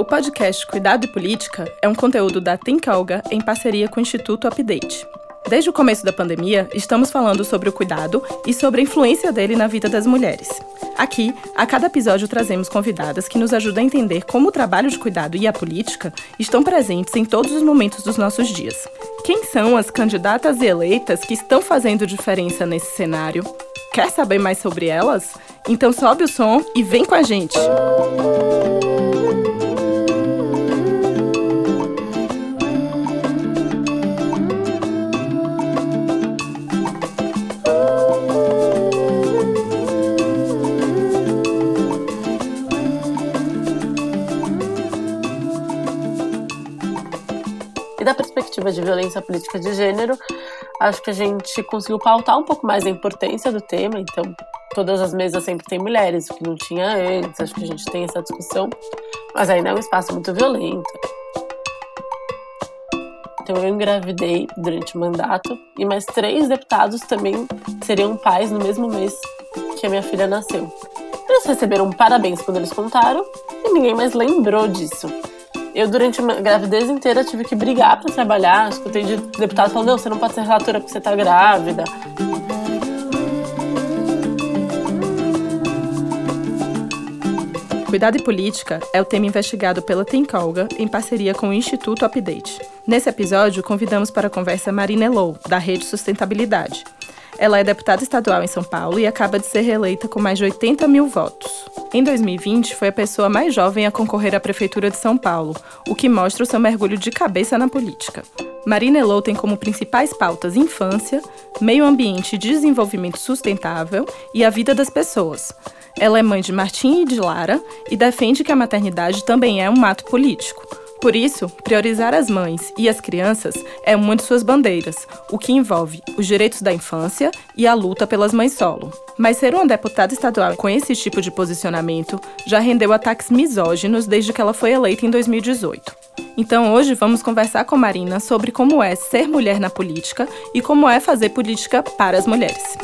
O podcast Cuidado e Política é um conteúdo da Olga em parceria com o Instituto Update. Desde o começo da pandemia, estamos falando sobre o cuidado e sobre a influência dele na vida das mulheres. Aqui, a cada episódio trazemos convidadas que nos ajudam a entender como o trabalho de cuidado e a política estão presentes em todos os momentos dos nossos dias. Quem são as candidatas e eleitas que estão fazendo diferença nesse cenário? Quer saber mais sobre elas? Então sobe o som e vem com a gente! E perspectiva de violência política de gênero, acho que a gente conseguiu pautar um pouco mais a importância do tema. Então, todas as mesas sempre tem mulheres, o que não tinha antes. Acho que a gente tem essa discussão, mas ainda é um espaço muito violento. Então, eu engravidei durante o mandato e mais três deputados também seriam pais no mesmo mês que a minha filha nasceu. Eles receberam parabéns quando eles contaram e ninguém mais lembrou disso. Eu, durante a gravidez inteira, tive que brigar para trabalhar. Escutei de deputado falando: não, você não pode ser relatora porque você está grávida. Cuidado e Política é o tema investigado pela Tencolga em parceria com o Instituto Update. Nesse episódio, convidamos para a conversa Marina Elou, da Rede Sustentabilidade. Ela é deputada estadual em São Paulo e acaba de ser reeleita com mais de 80 mil votos. Em 2020, foi a pessoa mais jovem a concorrer à Prefeitura de São Paulo, o que mostra o seu mergulho de cabeça na política. Marina Elou tem como principais pautas infância, meio ambiente e desenvolvimento sustentável e a vida das pessoas. Ela é mãe de Martim e de Lara e defende que a maternidade também é um ato político. Por isso, priorizar as mães e as crianças é uma de suas bandeiras, o que envolve os direitos da infância e a luta pelas mães solo. Mas ser uma deputada estadual com esse tipo de posicionamento já rendeu ataques misóginos desde que ela foi eleita em 2018. Então hoje vamos conversar com Marina sobre como é ser mulher na política e como é fazer política para as mulheres.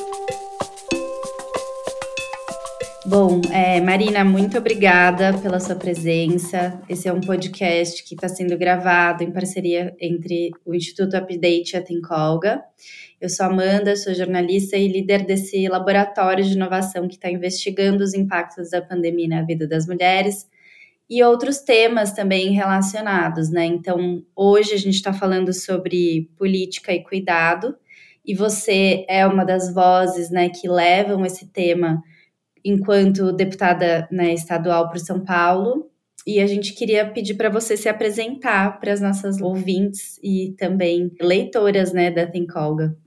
Bom, é, Marina, muito obrigada pela sua presença. Esse é um podcast que está sendo gravado em parceria entre o Instituto Update e a Tencolga. Eu sou Amanda, sou jornalista e líder desse laboratório de inovação que está investigando os impactos da pandemia na vida das mulheres e outros temas também relacionados, né? Então, hoje a gente está falando sobre política e cuidado, e você é uma das vozes, né, que levam esse tema enquanto deputada né, estadual por São Paulo. E a gente queria pedir para você se apresentar para as nossas ouvintes e também leitoras né, da Tencolga.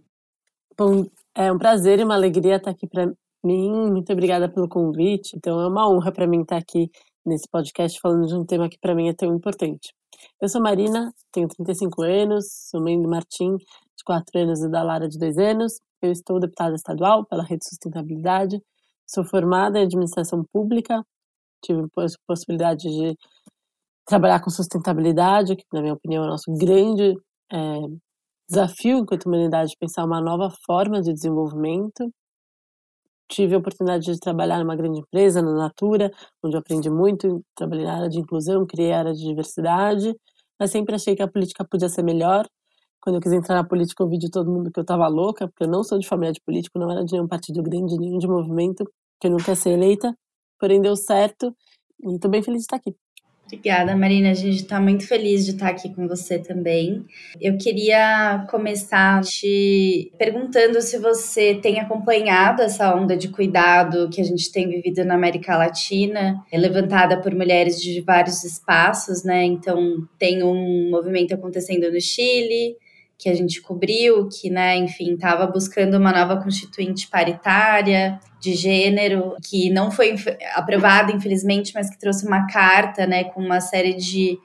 Bom, é um prazer e uma alegria estar aqui para mim. Muito obrigada pelo convite. Então, é uma honra para mim estar aqui nesse podcast falando de um tema que para mim é tão importante. Eu sou Marina, tenho 35 anos, sou mãe do Martim, de 4 anos, e da Lara, de 2 anos. Eu estou deputada estadual pela Rede Sustentabilidade Sou formada em administração pública, tive a possibilidade de trabalhar com sustentabilidade, que, na minha opinião, é o nosso grande é, desafio enquanto humanidade pensar uma nova forma de desenvolvimento. Tive a oportunidade de trabalhar numa grande empresa, na Natura, onde eu aprendi muito, trabalhei na área de inclusão, criei a área de diversidade, mas sempre achei que a política podia ser melhor. Quando eu quis entrar na política, eu vi de todo mundo que eu estava louca, porque eu não sou de família de político, não era de nenhum partido grande, nenhum de movimento que não quero ser eleita, porém deu certo e estou bem feliz de estar aqui. Obrigada, Marina. A gente está muito feliz de estar aqui com você também. Eu queria começar te perguntando se você tem acompanhado essa onda de cuidado que a gente tem vivido na América Latina, levantada por mulheres de vários espaços, né? Então, tem um movimento acontecendo no Chile, que a gente cobriu, que, né, enfim, estava buscando uma nova constituinte paritária de gênero, que não foi aprovada, infelizmente, mas que trouxe uma carta, né, com uma série de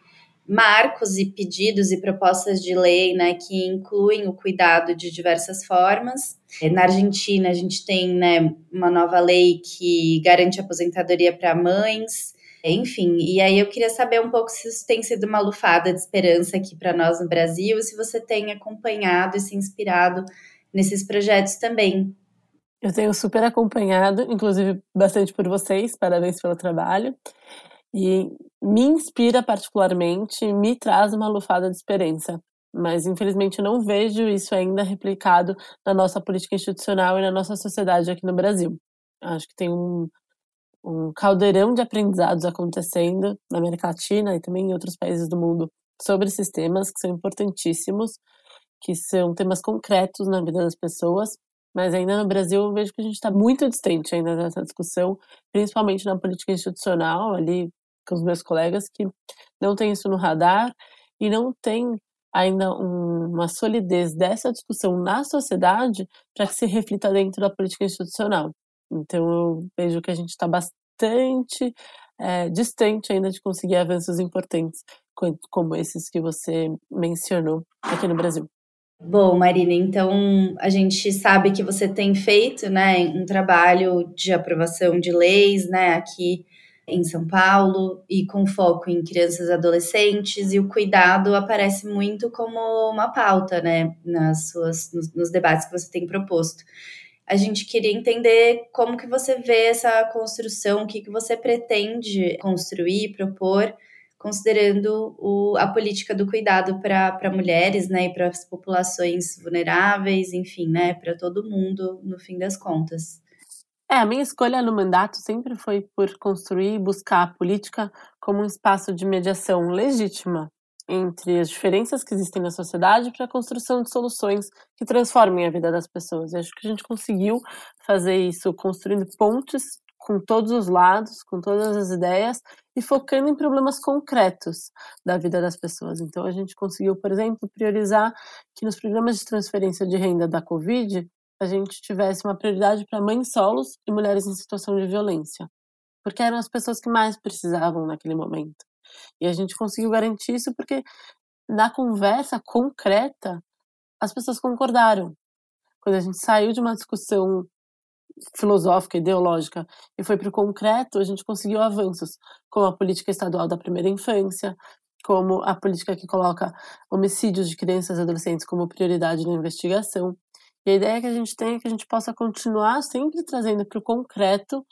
marcos e pedidos e propostas de lei, né, que incluem o cuidado de diversas formas. Na Argentina, a gente tem, né, uma nova lei que garante aposentadoria para mães, enfim, e aí eu queria saber um pouco se isso tem sido uma lufada de esperança aqui para nós no Brasil, se você tem acompanhado e se inspirado nesses projetos também. Eu tenho super acompanhado, inclusive bastante por vocês, parabéns pelo trabalho. e me inspira particularmente, me traz uma lufada de esperança. Mas, infelizmente, não vejo isso ainda replicado na nossa política institucional e na nossa sociedade aqui no Brasil. Acho que tem um, um caldeirão de aprendizados acontecendo na América Latina e também em outros países do mundo sobre esses temas que são importantíssimos, que são temas concretos na vida das pessoas, mas ainda no Brasil eu vejo que a gente está muito distante ainda dessa discussão, principalmente na política institucional, ali com os meus colegas que não tem isso no radar e não tem ainda um, uma solidez dessa discussão na sociedade para que se reflita dentro da política institucional. Então eu vejo que a gente está bastante é, distante ainda de conseguir avanços importantes como esses que você mencionou aqui no Brasil. Bom, Marina, então a gente sabe que você tem feito, né, um trabalho de aprovação de leis, né, aqui em São Paulo e com foco em crianças e adolescentes e o cuidado aparece muito como uma pauta, né, nas suas nos, nos debates que você tem proposto. A gente queria entender como que você vê essa construção, o que, que você pretende construir, propor, considerando o, a política do cuidado para mulheres, né, e para as populações vulneráveis, enfim, né, para todo mundo, no fim das contas. É, a minha escolha no mandato sempre foi por construir e buscar a política como um espaço de mediação legítima entre as diferenças que existem na sociedade para a construção de soluções que transformem a vida das pessoas. E acho que a gente conseguiu fazer isso construindo pontes com todos os lados, com todas as ideias e focando em problemas concretos da vida das pessoas. Então a gente conseguiu, por exemplo, priorizar que nos programas de transferência de renda da Covid a gente tivesse uma prioridade para mães solos e mulheres em situação de violência, porque eram as pessoas que mais precisavam naquele momento. E a gente conseguiu garantir isso porque na conversa concreta as pessoas concordaram. Quando a gente saiu de uma discussão filosófica, ideológica e foi para o concreto, a gente conseguiu avanços, como a política estadual da primeira infância, como a política que coloca homicídios de crianças e adolescentes como prioridade na investigação. E a ideia que a gente tem é que a gente possa continuar sempre trazendo para o concreto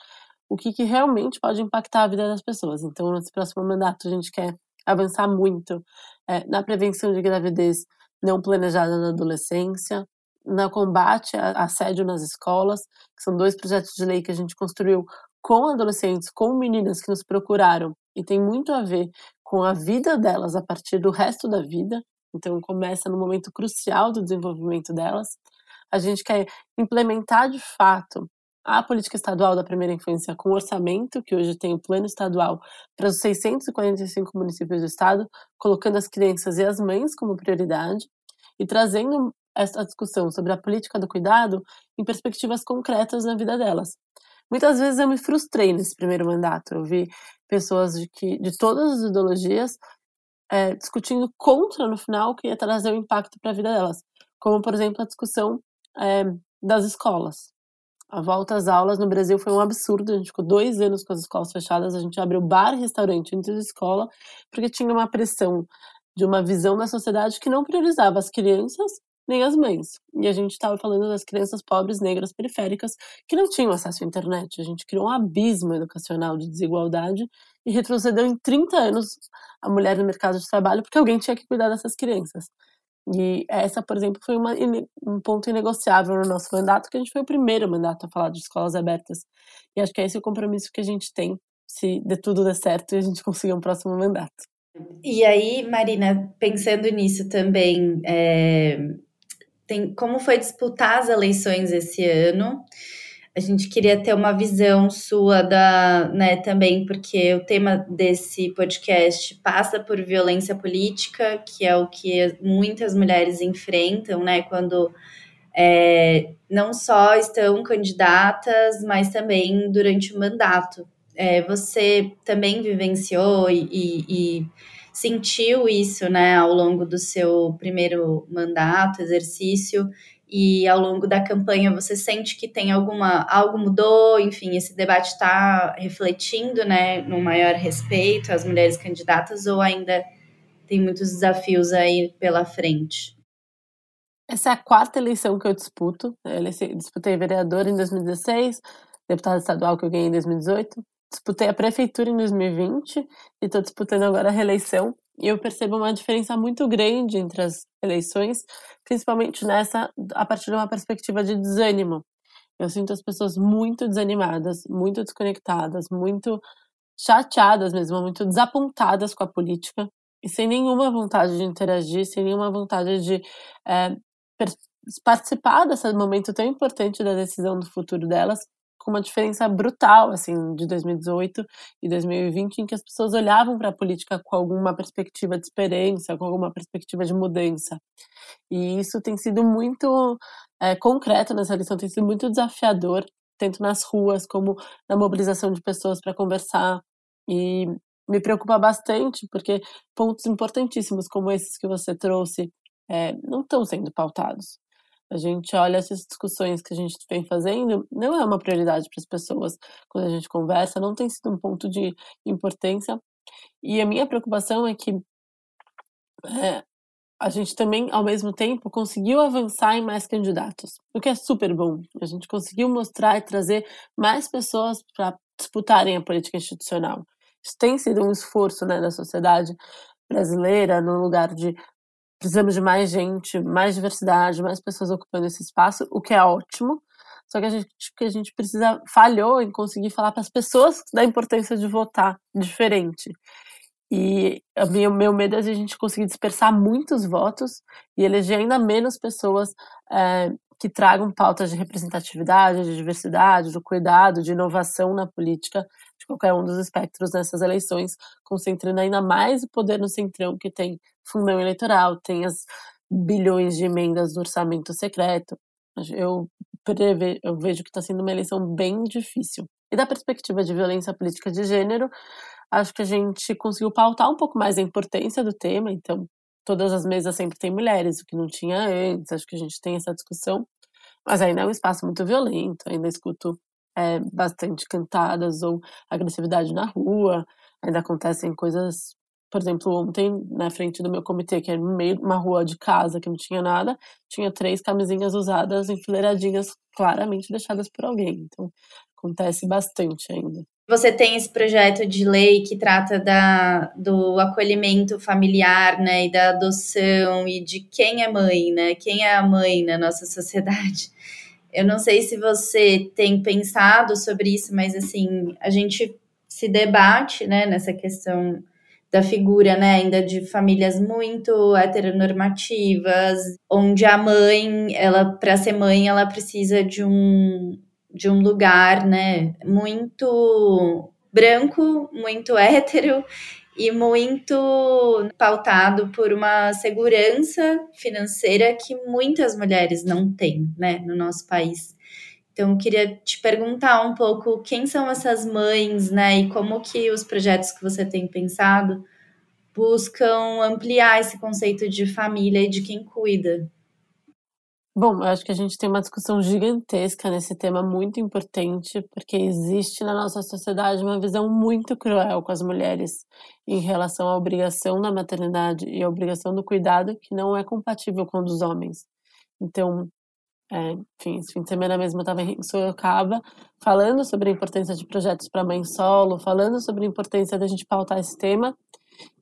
o que, que realmente pode impactar a vida das pessoas. Então, nesse próximo mandato, a gente quer avançar muito é, na prevenção de gravidez não planejada na adolescência, no combate a assédio nas escolas, que são dois projetos de lei que a gente construiu com adolescentes, com meninas que nos procuraram, e tem muito a ver com a vida delas a partir do resto da vida. Então, começa no momento crucial do desenvolvimento delas a gente quer implementar de fato a política estadual da primeira infância com orçamento, que hoje tem o plano estadual para os 645 municípios do estado, colocando as crianças e as mães como prioridade e trazendo essa discussão sobre a política do cuidado em perspectivas concretas na vida delas. Muitas vezes eu me frustrei nesse primeiro mandato. Eu vi pessoas de, que, de todas as ideologias é, discutindo contra, no final, que ia trazer um impacto para a vida delas. Como, por exemplo, a discussão é, das escolas. A volta às aulas no Brasil foi um absurdo. A gente ficou dois anos com as escolas fechadas. A gente abriu bar e restaurante dentro da escola porque tinha uma pressão de uma visão da sociedade que não priorizava as crianças nem as mães. E a gente estava falando das crianças pobres, negras, periféricas, que não tinham acesso à internet. A gente criou um abismo educacional de desigualdade e retrocedeu em 30 anos a mulher no mercado de trabalho porque alguém tinha que cuidar dessas crianças. E essa, por exemplo, foi uma, um ponto inegociável no nosso mandato, que a gente foi o primeiro mandato a falar de escolas abertas. E acho que é esse o compromisso que a gente tem, se de tudo der certo e a gente conseguir um próximo mandato. E aí, Marina, pensando nisso também, é, tem, como foi disputar as eleições esse ano? A gente queria ter uma visão sua da, né, também, porque o tema desse podcast passa por violência política, que é o que muitas mulheres enfrentam, né, quando é, não só estão candidatas, mas também durante o mandato. É, você também vivenciou e, e, e sentiu isso, né, ao longo do seu primeiro mandato, exercício, e ao longo da campanha você sente que tem alguma algo mudou, enfim, esse debate está refletindo, né, no maior respeito às mulheres candidatas ou ainda tem muitos desafios aí pela frente? Essa é a quarta eleição que eu disputo. Eu disputei vereador em 2016, deputado estadual que eu ganhei em 2018 disputei a prefeitura em 2020 e estou disputando agora a reeleição. E eu percebo uma diferença muito grande entre as eleições, principalmente nessa, a partir de uma perspectiva de desânimo. Eu sinto as pessoas muito desanimadas, muito desconectadas, muito chateadas mesmo, muito desapontadas com a política e sem nenhuma vontade de interagir, sem nenhuma vontade de é, participar desse momento tão importante da decisão do futuro delas, com uma diferença brutal, assim, de 2018 e 2020, em que as pessoas olhavam para a política com alguma perspectiva de experiência, com alguma perspectiva de mudança. E isso tem sido muito é, concreto nessa eleição, tem sido muito desafiador, tanto nas ruas como na mobilização de pessoas para conversar. E me preocupa bastante, porque pontos importantíssimos como esses que você trouxe é, não estão sendo pautados a gente olha essas discussões que a gente vem fazendo, não é uma prioridade para as pessoas quando a gente conversa, não tem sido um ponto de importância. E a minha preocupação é que é, a gente também, ao mesmo tempo, conseguiu avançar em mais candidatos, o que é super bom. A gente conseguiu mostrar e trazer mais pessoas para disputarem a política institucional. Isso tem sido um esforço né, da sociedade brasileira no lugar de precisamos de mais gente, mais diversidade, mais pessoas ocupando esse espaço, o que é ótimo. Só que a gente, que a gente precisa falhou em conseguir falar para as pessoas da importância de votar diferente. E o meu, meu medo é a gente conseguir dispersar muitos votos e eleger ainda menos pessoas é, que tragam pautas de representatividade, de diversidade, de cuidado, de inovação na política, de qualquer um dos espectros nessas eleições, concentrando ainda mais o poder no centrão que tem fundão eleitoral, tem as bilhões de emendas do orçamento secreto. Eu, preve, eu vejo que está sendo uma eleição bem difícil. E da perspectiva de violência política de gênero, acho que a gente conseguiu pautar um pouco mais a importância do tema, então todas as mesas sempre tem mulheres, o que não tinha antes, acho que a gente tem essa discussão, mas ainda é um espaço muito violento, ainda escuto é, bastante cantadas ou agressividade na rua, ainda acontecem coisas por exemplo, ontem, na frente do meu comitê, que é no meio de uma rua de casa que não tinha nada, tinha três camisinhas usadas enfileiradinhas, claramente deixadas por alguém. Então, acontece bastante ainda. Você tem esse projeto de lei que trata da, do acolhimento familiar, né, e da adoção e de quem é mãe, né? Quem é a mãe na nossa sociedade. Eu não sei se você tem pensado sobre isso, mas assim, a gente se debate, né, nessa questão da figura, né, ainda de famílias muito heteronormativas, onde a mãe, ela para ser mãe, ela precisa de um de um lugar, né, muito branco, muito hétero e muito pautado por uma segurança financeira que muitas mulheres não têm, né, no nosso país. Então, eu queria te perguntar um pouco quem são essas mães, né? E como que os projetos que você tem pensado buscam ampliar esse conceito de família e de quem cuida. Bom, eu acho que a gente tem uma discussão gigantesca nesse tema muito importante, porque existe na nossa sociedade uma visão muito cruel com as mulheres em relação à obrigação da maternidade e à obrigação do cuidado que não é compatível com a dos homens. Então, é, enfim, esse fim de semana mesmo eu estava em Sorocaba falando sobre a importância de projetos para mãe solo, falando sobre a importância da gente pautar esse tema.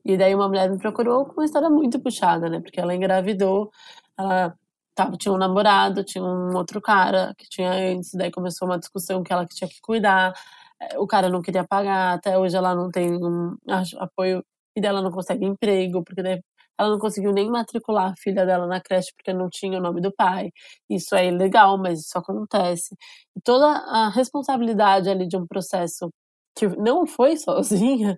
E daí uma mulher me procurou com uma história muito puxada, né? Porque ela engravidou, ela tava, tinha um namorado, tinha um outro cara que tinha antes, daí começou uma discussão que ela que tinha que cuidar, é, o cara não queria pagar, até hoje ela não tem um apoio e dela não consegue emprego, porque daí ela não conseguiu nem matricular a filha dela na creche porque não tinha o nome do pai. Isso é ilegal, mas isso acontece. E toda a responsabilidade ali de um processo que não foi sozinha,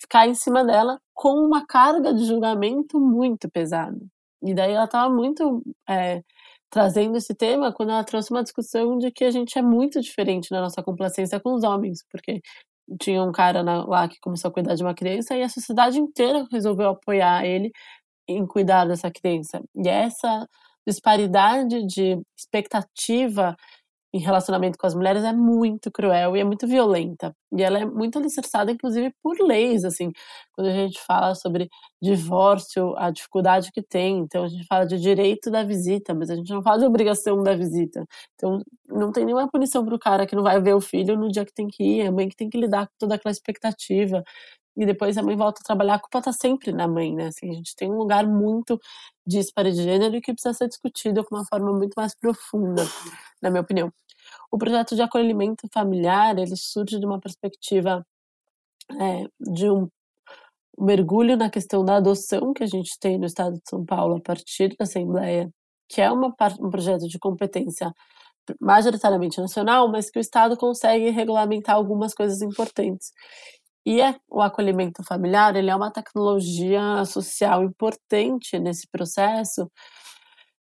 ficar em cima dela com uma carga de julgamento muito pesada. E daí ela estava muito é, trazendo esse tema quando ela trouxe uma discussão de que a gente é muito diferente na nossa complacência com os homens, porque tinha um cara lá que começou a cuidar de uma criança e a sociedade inteira resolveu apoiar ele em cuidar dessa criança. E essa disparidade de expectativa em relacionamento com as mulheres é muito cruel e é muito violenta. E ela é muito alicerçada, inclusive, por leis, assim. Quando a gente fala sobre divórcio, a dificuldade que tem. Então, a gente fala de direito da visita, mas a gente não fala de obrigação da visita. Então, não tem nenhuma punição para o cara que não vai ver o filho no dia que tem que ir, a mãe que tem que lidar com toda aquela expectativa e depois a mãe volta a trabalhar, a culpa está sempre na mãe, né? Assim, a gente tem um lugar muito disparo de gênero e que precisa ser discutido com uma forma muito mais profunda, na minha opinião. O projeto de acolhimento familiar, ele surge de uma perspectiva é, de um mergulho na questão da adoção que a gente tem no estado de São Paulo a partir da Assembleia, que é uma, um projeto de competência majoritariamente nacional, mas que o Estado consegue regulamentar algumas coisas importantes. E o acolhimento familiar, ele é uma tecnologia social importante nesse processo,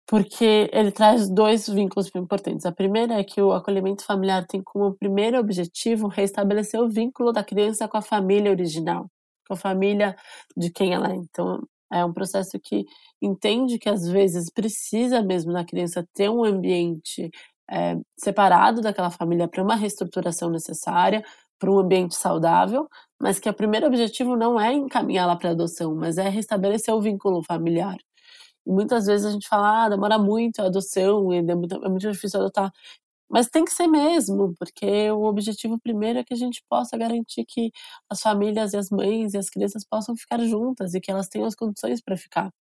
porque ele traz dois vínculos importantes. A primeira é que o acolhimento familiar tem como primeiro objetivo restabelecer o vínculo da criança com a família original, com a família de quem ela é. Então, é um processo que entende que às vezes precisa mesmo da criança ter um ambiente é, separado daquela família para uma reestruturação necessária, para um ambiente saudável, mas que o primeiro objetivo não é encaminhá-la para adoção, mas é restabelecer o vínculo familiar. E muitas vezes a gente fala, ah, demora muito a adoção, é muito, é muito difícil adotar. Mas tem que ser mesmo, porque o objetivo primeiro é que a gente possa garantir que as famílias e as mães e as crianças possam ficar juntas e que elas tenham as condições para ficar.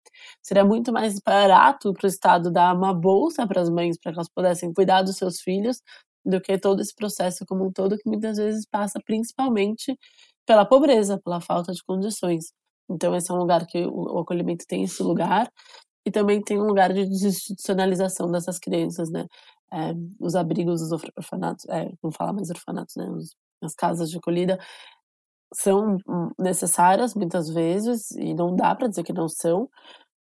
Seria muito mais barato para o Estado dar uma bolsa para as mães para que elas pudessem cuidar dos seus filhos do que todo esse processo como um todo que muitas vezes passa principalmente pela pobreza, pela falta de condições. Então esse é um lugar que o, acolhimento tem esse lugar e também tem um lugar de desinstitucionalização dessas crianças, né? É, os abrigos, os orfanatos, é, não falar mais orfanatos, né? As casas de acolhida são necessárias muitas vezes e não dá para dizer que não são,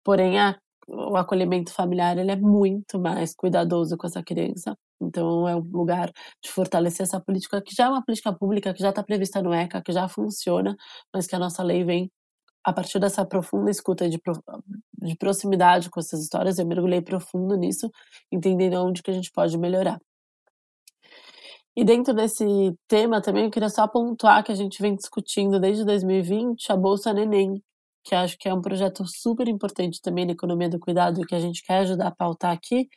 porém a, o acolhimento familiar ele é muito mais cuidadoso com essa criança então, é um lugar de fortalecer essa política, que já é uma política pública, que já está prevista no ECA, que já funciona, mas que a nossa lei vem a partir dessa profunda escuta de, de proximidade com essas histórias. Eu mergulhei profundo nisso, entendendo onde que a gente pode melhorar. E dentro desse tema também, eu queria só pontuar que a gente vem discutindo desde 2020 a Bolsa Neném, que acho que é um projeto super importante também na economia do cuidado e que a gente quer ajudar a pautar aqui,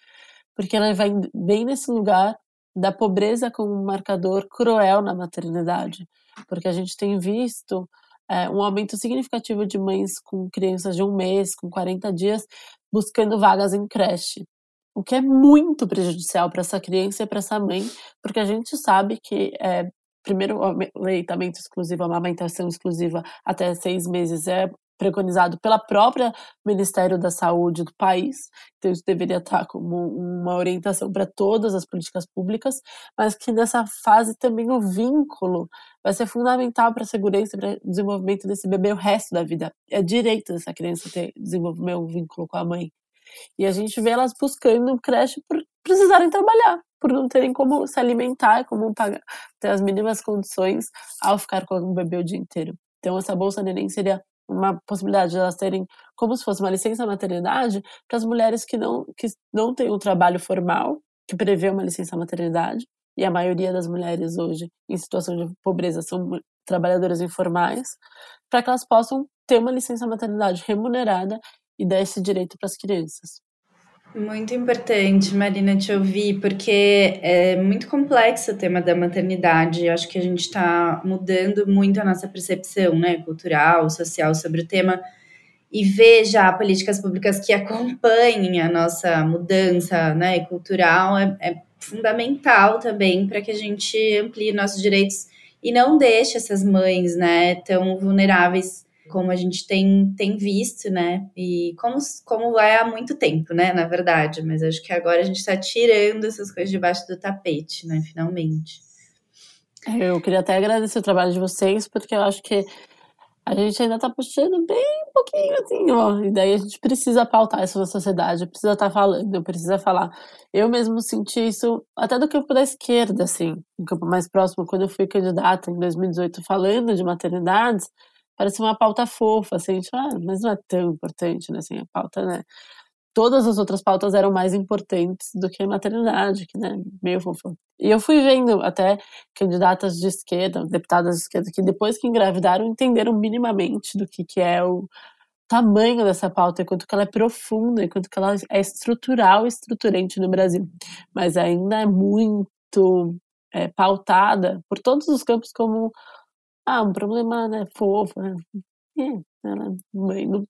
porque ela vai bem nesse lugar da pobreza como um marcador cruel na maternidade, porque a gente tem visto é, um aumento significativo de mães com crianças de um mês, com 40 dias, buscando vagas em creche, o que é muito prejudicial para essa criança e para essa mãe, porque a gente sabe que é, primeiro o leitamento exclusivo, a amamentação exclusiva até seis meses é preconizado pela própria Ministério da Saúde do país, então isso deveria estar como uma orientação para todas as políticas públicas, mas que nessa fase também o vínculo vai ser fundamental para a segurança e para o desenvolvimento desse bebê o resto da vida. É direito dessa criança ter desenvolver um vínculo com a mãe. E a gente vê elas buscando creche por precisarem trabalhar, por não terem como se alimentar, como pagar, ter as mínimas condições ao ficar com o bebê o dia inteiro. Então, essa bolsa neném seria uma possibilidade de elas terem como se fosse uma licença maternidade para as mulheres que não, que não têm um trabalho formal, que prevê uma licença maternidade, e a maioria das mulheres hoje em situação de pobreza são trabalhadoras informais, para que elas possam ter uma licença maternidade remunerada e dar esse direito para as crianças. Muito importante, Marina, te ouvir, porque é muito complexo o tema da maternidade. Eu acho que a gente está mudando muito a nossa percepção né, cultural, social sobre o tema e ver já políticas públicas que acompanhem a nossa mudança né, cultural é, é fundamental também para que a gente amplie nossos direitos e não deixe essas mães né, tão vulneráveis como a gente tem, tem visto, né? E como, como é há muito tempo, né? Na verdade, mas acho que agora a gente está tirando essas coisas debaixo do tapete, né? Finalmente. Eu queria até agradecer o trabalho de vocês, porque eu acho que a gente ainda está puxando bem um pouquinho assim, ó. E daí a gente precisa pautar isso na sociedade, precisa estar tá falando, precisa falar. Eu mesmo senti isso até do campo da esquerda, assim, no campo mais próximo, quando eu fui candidata em 2018 falando de maternidades parece uma pauta fofa, assim, gente, ah, mas não é tão importante, né, assim, a pauta, né, todas as outras pautas eram mais importantes do que a maternidade, que, né, meio fofo. E eu fui vendo até candidatas de esquerda, deputadas de esquerda, que depois que engravidaram entenderam minimamente do que, que é o tamanho dessa pauta, e quanto que ela é profunda, e quanto que ela é estrutural e estruturante no Brasil. Mas ainda é muito é, pautada por todos os campos como ah, um problema né, fofo, né? mãe não,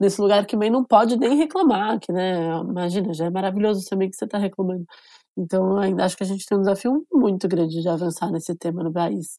nesse lugar que mãe não pode nem reclamar, que, né, imagina, já é maravilhoso também que você está reclamando. Então, ainda acho que a gente tem um desafio muito grande de avançar nesse tema no país.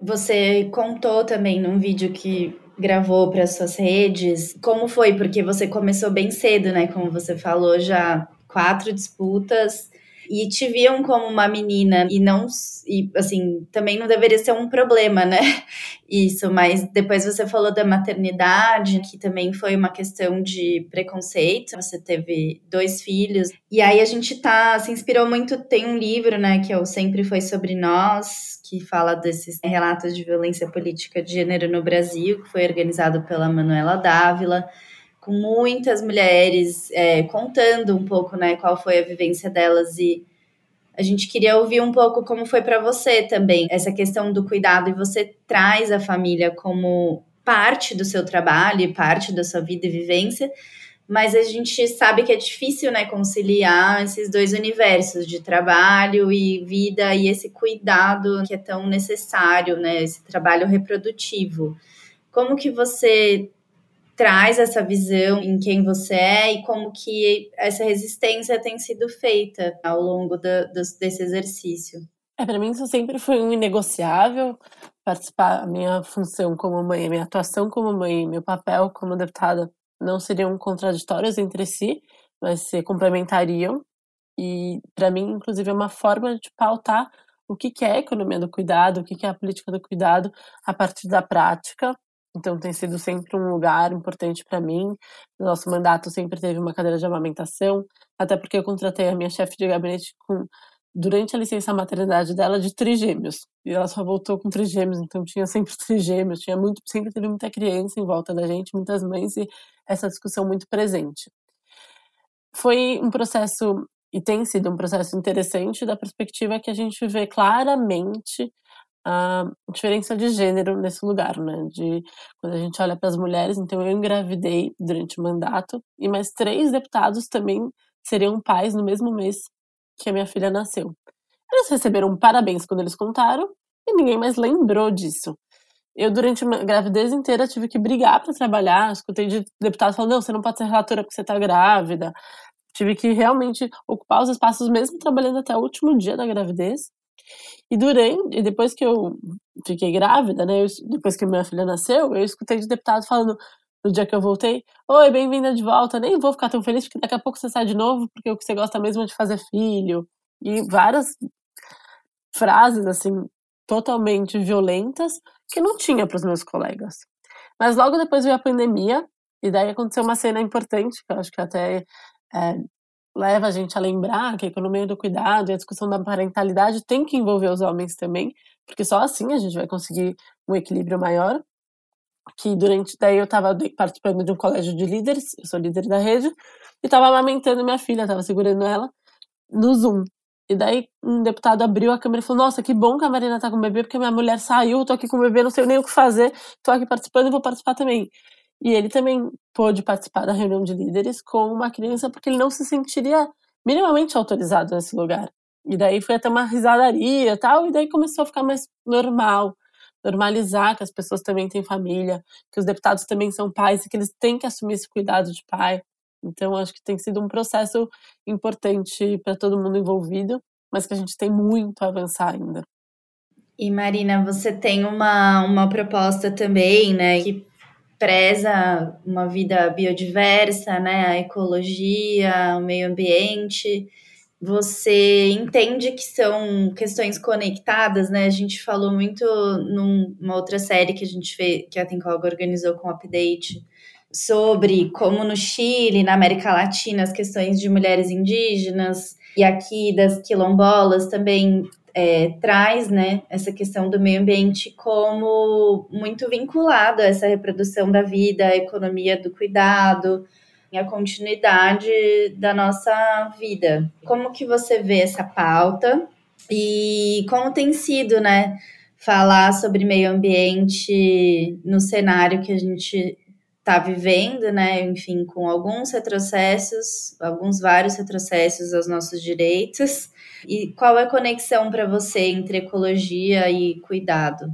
Você contou também num vídeo que gravou para suas redes como foi, porque você começou bem cedo, né? Como você falou, já quatro disputas e te viam como uma menina e não e assim também não deveria ser um problema, né? Isso, mas depois você falou da maternidade, que também foi uma questão de preconceito. Você teve dois filhos e aí a gente tá se inspirou muito. Tem um livro, né, que eu sempre foi sobre nós, que fala desses relatos de violência política de gênero no Brasil, que foi organizado pela Manuela Dávila com muitas mulheres é, contando um pouco, né, qual foi a vivência delas e a gente queria ouvir um pouco como foi para você também essa questão do cuidado e você traz a família como parte do seu trabalho, parte da sua vida e vivência, mas a gente sabe que é difícil, né, conciliar esses dois universos de trabalho e vida e esse cuidado que é tão necessário, né, esse trabalho reprodutivo. Como que você traz essa visão em quem você é e como que essa resistência tem sido feita ao longo do, do, desse exercício. É, para mim isso sempre foi um inegociável, participar, a minha função como mãe, a minha atuação como mãe, meu papel como deputada não seriam contraditórios entre si, mas se complementariam. E para mim, inclusive, é uma forma de pautar o que é a economia do cuidado, o que é a política do cuidado a partir da prática, então tem sido sempre um lugar importante para mim. Nosso mandato sempre teve uma cadeira de amamentação, até porque eu contratei a minha chefe de gabinete com durante a licença maternidade dela de trigêmeos. E ela só voltou com trigêmeos, então tinha sempre trigêmeos, tinha muito, sempre teve muita criança em volta da gente, muitas mães e essa discussão muito presente. Foi um processo e tem sido um processo interessante da perspectiva que a gente vê claramente a diferença de gênero nesse lugar, né? De quando a gente olha para as mulheres, então eu engravidei durante o mandato e mais três deputados também seriam pais no mesmo mês que a minha filha nasceu. Eles receberam parabéns quando eles contaram e ninguém mais lembrou disso. Eu, durante a gravidez inteira, tive que brigar para trabalhar. Escutei de deputados falando: não, você não pode ser relatora porque você está grávida. Tive que realmente ocupar os espaços, mesmo trabalhando até o último dia da gravidez. E durante, e depois que eu fiquei grávida, né, eu, depois que minha filha nasceu, eu escutei de deputado falando no dia que eu voltei: Oi, bem-vinda de volta. Nem vou ficar tão feliz porque daqui a pouco você sai de novo, porque o que você gosta mesmo é de fazer filho. E várias frases, assim, totalmente violentas que não tinha para os meus colegas. Mas logo depois veio a pandemia, e daí aconteceu uma cena importante, que eu acho que até é, leva a gente a lembrar que a economia do cuidado e a discussão da parentalidade tem que envolver os homens também, porque só assim a gente vai conseguir um equilíbrio maior. Que durante daí eu estava participando de um colégio de líderes, eu sou líder da rede, e estava amamentando minha filha, estava segurando ela no Zoom. E daí um deputado abriu a câmera e falou: Nossa, que bom que a Marina tá com o bebê, porque minha mulher saiu, tô aqui com o bebê, não sei nem o que fazer, tô aqui participando e vou participar também. E ele também pôde participar da reunião de líderes com uma criança porque ele não se sentiria minimamente autorizado nesse lugar. E daí foi até uma risadaria tal, e daí começou a ficar mais normal, normalizar que as pessoas também têm família, que os deputados também são pais e que eles têm que assumir esse cuidado de pai. Então, acho que tem sido um processo importante para todo mundo envolvido, mas que a gente tem muito a avançar ainda. E Marina, você tem uma, uma proposta também, né, que preza uma vida biodiversa, né, a ecologia, o meio ambiente. Você entende que são questões conectadas, né? A gente falou muito numa outra série que a gente fez, que a Tencoga organizou com o Update, sobre como no Chile, na América Latina, as questões de mulheres indígenas e aqui das quilombolas também é, traz né, essa questão do meio ambiente como muito vinculado a essa reprodução da vida, a economia do cuidado, a continuidade da nossa vida. Como que você vê essa pauta e como tem sido, né, falar sobre meio ambiente no cenário que a gente está vivendo, né, enfim, com alguns retrocessos, alguns vários retrocessos aos nossos direitos. E qual é a conexão para você entre ecologia e cuidado?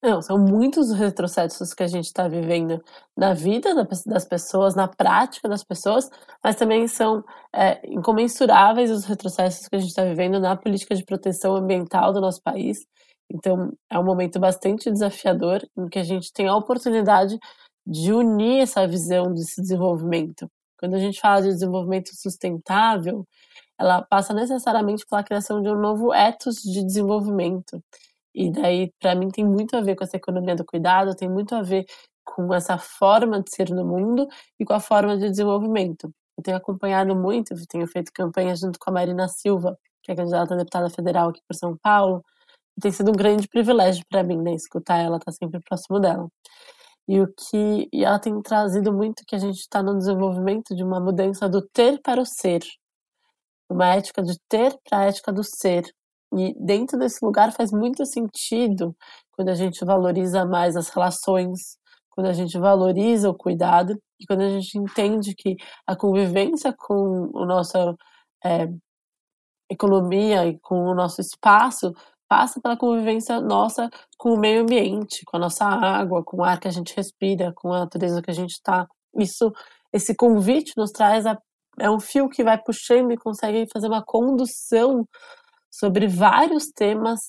Não, são muitos retrocessos que a gente está vivendo na vida das pessoas, na prática das pessoas, mas também são é, incomensuráveis os retrocessos que a gente está vivendo na política de proteção ambiental do nosso país. Então, é um momento bastante desafiador em que a gente tem a oportunidade de unir essa visão desse desenvolvimento. Quando a gente fala de desenvolvimento sustentável, ela passa necessariamente pela criação de um novo ethos de desenvolvimento. E daí, para mim, tem muito a ver com essa economia do cuidado, tem muito a ver com essa forma de ser no mundo e com a forma de desenvolvimento. Eu tenho acompanhado muito, tenho feito campanha junto com a Marina Silva, que é candidata a deputada federal aqui por São Paulo, e tem sido um grande privilégio para mim, né, escutar ela, estar tá sempre próximo dela. E o que e ela tem trazido muito que a gente está no desenvolvimento de uma mudança do ter para o ser, uma ética de ter para a ética do ser, e dentro desse lugar faz muito sentido quando a gente valoriza mais as relações, quando a gente valoriza o cuidado e quando a gente entende que a convivência com a nossa é, economia e com o nosso espaço passa pela convivência nossa com o meio ambiente, com a nossa água, com o ar que a gente respira, com a natureza que a gente está. Isso, esse convite nos traz a, é um fio que vai puxando e consegue fazer uma condução sobre vários temas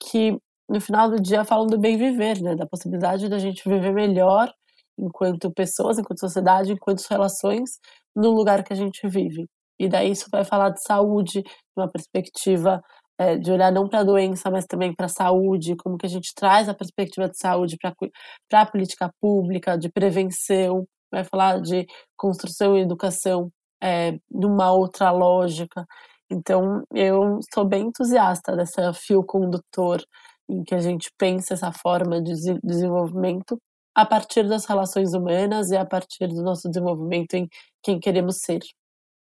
que no final do dia falam do bem viver, né? Da possibilidade da gente viver melhor enquanto pessoas, enquanto sociedade, enquanto relações no lugar que a gente vive. E daí isso vai falar de saúde, de uma perspectiva é, de olhar não para a doença, mas também para a saúde, como que a gente traz a perspectiva de saúde para a política pública, de prevenção, vai falar de construção e educação é, numa outra lógica. Então, eu sou bem entusiasta dessa fio condutor em que a gente pensa essa forma de desenvolvimento a partir das relações humanas e a partir do nosso desenvolvimento em quem queremos ser.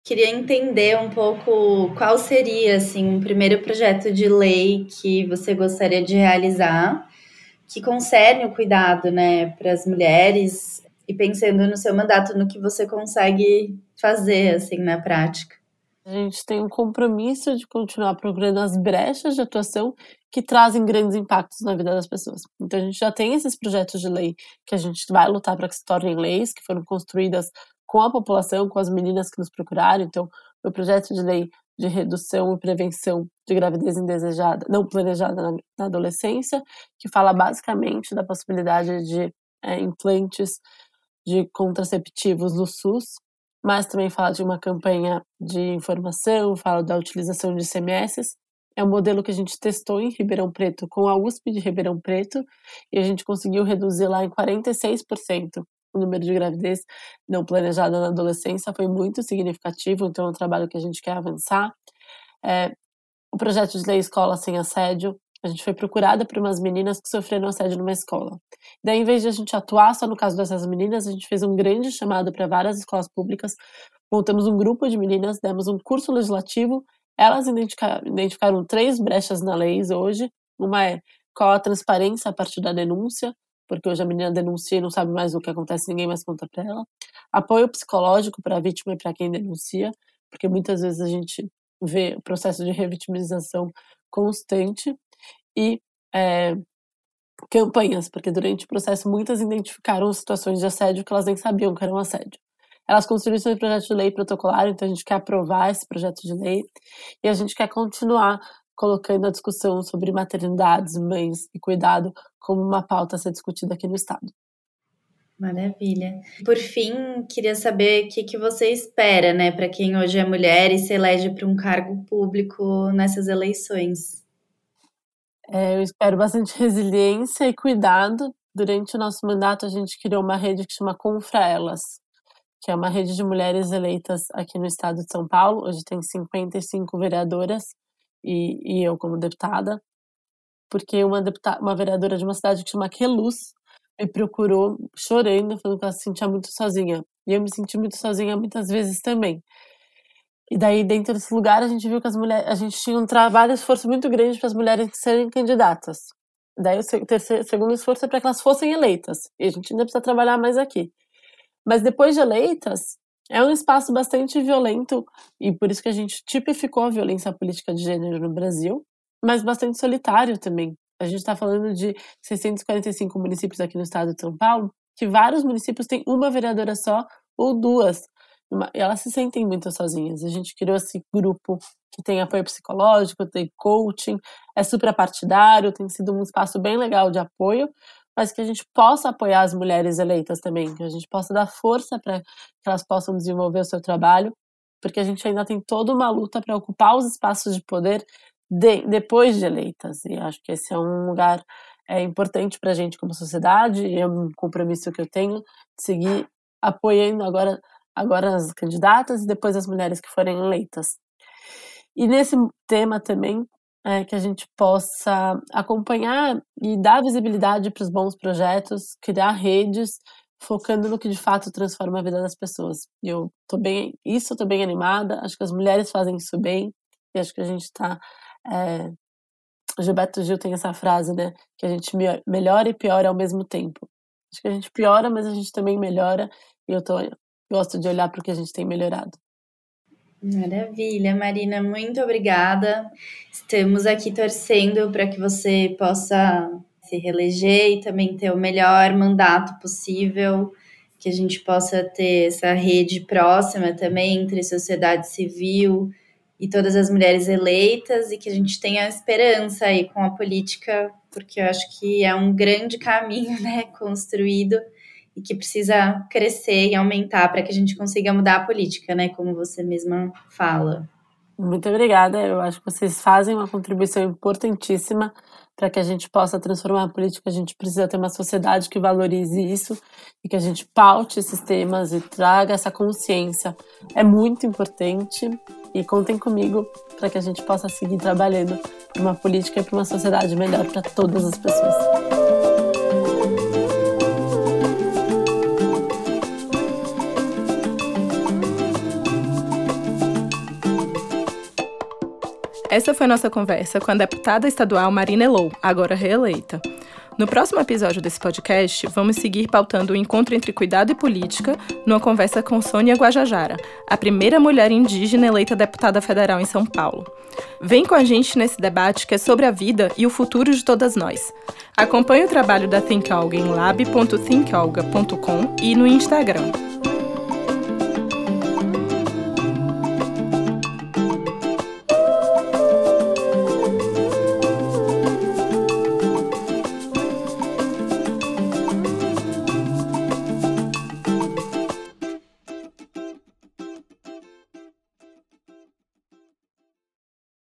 Queria entender um pouco qual seria assim um primeiro projeto de lei que você gostaria de realizar que concerne o cuidado, né, para as mulheres e pensando no seu mandato no que você consegue fazer assim na prática. A gente tem um compromisso de continuar procurando as brechas de atuação que trazem grandes impactos na vida das pessoas. Então a gente já tem esses projetos de lei que a gente vai lutar para que se tornem leis, que foram construídas com a população, com as meninas que nos procuraram. Então, o projeto de lei de redução e prevenção de gravidez indesejada, não planejada na, na adolescência, que fala basicamente da possibilidade de é, implantes de contraceptivos no SUS, mas também fala de uma campanha de informação, fala da utilização de CMS. É um modelo que a gente testou em Ribeirão Preto com a USP de Ribeirão Preto e a gente conseguiu reduzir lá em 46% o número de gravidez não planejada na adolescência. Foi muito significativo, então é um trabalho que a gente quer avançar. É, o projeto de lei Escola Sem Assédio a gente foi procurada por umas meninas que sofreram assédio numa escola. Daí, em vez de a gente atuar só no caso dessas meninas, a gente fez um grande chamado para várias escolas públicas, montamos um grupo de meninas, demos um curso legislativo, elas identificaram, identificaram três brechas na lei hoje. Uma é qual a transparência a partir da denúncia, porque hoje a menina denuncia e não sabe mais o que acontece, ninguém mais conta para ela. Apoio psicológico para a vítima e para quem denuncia, porque muitas vezes a gente vê o processo de revitimização constante e é, campanhas, porque durante o processo muitas identificaram situações de assédio que elas nem sabiam que eram assédio. Elas construíram esse projeto de lei protocolar, então a gente quer aprovar esse projeto de lei e a gente quer continuar colocando a discussão sobre maternidades, mães e cuidado como uma pauta a ser discutida aqui no Estado. Maravilha. Por fim, queria saber o que, que você espera, né, para quem hoje é mulher e se elege para um cargo público nessas eleições. É, eu espero bastante resiliência e cuidado. Durante o nosso mandato, a gente criou uma rede que chama Confraelas, que é uma rede de mulheres eleitas aqui no estado de São Paulo. Hoje tem 55 vereadoras e, e eu como deputada, porque uma, deputada, uma vereadora de uma cidade que chama Queluz me procurou chorando, falando que ela se sentia muito sozinha. E eu me senti muito sozinha muitas vezes também. E daí, dentro desse lugar, a gente viu que as mulheres, a gente tinha um trabalho, um esforço muito grande para as mulheres serem candidatas. Daí, o terceiro, segundo esforço é para que elas fossem eleitas. E a gente ainda precisa trabalhar mais aqui. Mas depois de eleitas, é um espaço bastante violento, e por isso que a gente tipificou a violência política de gênero no Brasil, mas bastante solitário também. A gente está falando de 645 municípios aqui no estado de São Paulo, que vários municípios têm uma vereadora só ou duas. E elas se sentem muito sozinhas. A gente criou esse grupo que tem apoio psicológico, tem coaching, é suprapartidário, tem sido um espaço bem legal de apoio, mas que a gente possa apoiar as mulheres eleitas também, que a gente possa dar força para que elas possam desenvolver o seu trabalho, porque a gente ainda tem toda uma luta para ocupar os espaços de poder de, depois de eleitas. E acho que esse é um lugar é, importante para a gente como sociedade, e é um compromisso que eu tenho de seguir apoiando agora, agora as candidatas e depois as mulheres que forem eleitas. E nesse tema também, é, que a gente possa acompanhar e dar visibilidade para os bons projetos, criar redes, focando no que de fato transforma a vida das pessoas. Eu tô bem, isso eu tô bem animada. Acho que as mulheres fazem isso bem e acho que a gente está é, Gilberto Gil tem essa frase, né? Que a gente melhora e piora ao mesmo tempo. Acho que a gente piora, mas a gente também melhora. E eu tô, gosto de olhar para o que a gente tem melhorado. Maravilha, Marina, muito obrigada. Estamos aqui torcendo para que você possa se reeleger e também ter o melhor mandato possível, que a gente possa ter essa rede próxima também entre sociedade civil e todas as mulheres eleitas e que a gente tenha esperança aí com a política, porque eu acho que é um grande caminho, né, construído e que precisa crescer e aumentar para que a gente consiga mudar a política, né? Como você mesma fala. Muito obrigada. Eu acho que vocês fazem uma contribuição importantíssima para que a gente possa transformar a política. A gente precisa ter uma sociedade que valorize isso e que a gente paute esses temas e traga essa consciência. É muito importante e contem comigo para que a gente possa seguir trabalhando por uma política e por uma sociedade melhor para todas as pessoas. Essa foi nossa conversa com a deputada estadual Marina Elou, agora reeleita. No próximo episódio desse podcast, vamos seguir pautando o encontro entre cuidado e política numa conversa com Sônia Guajajara, a primeira mulher indígena eleita deputada federal em São Paulo. Vem com a gente nesse debate que é sobre a vida e o futuro de todas nós. Acompanhe o trabalho da Thinkalga em lab.thinkalga.com e no Instagram.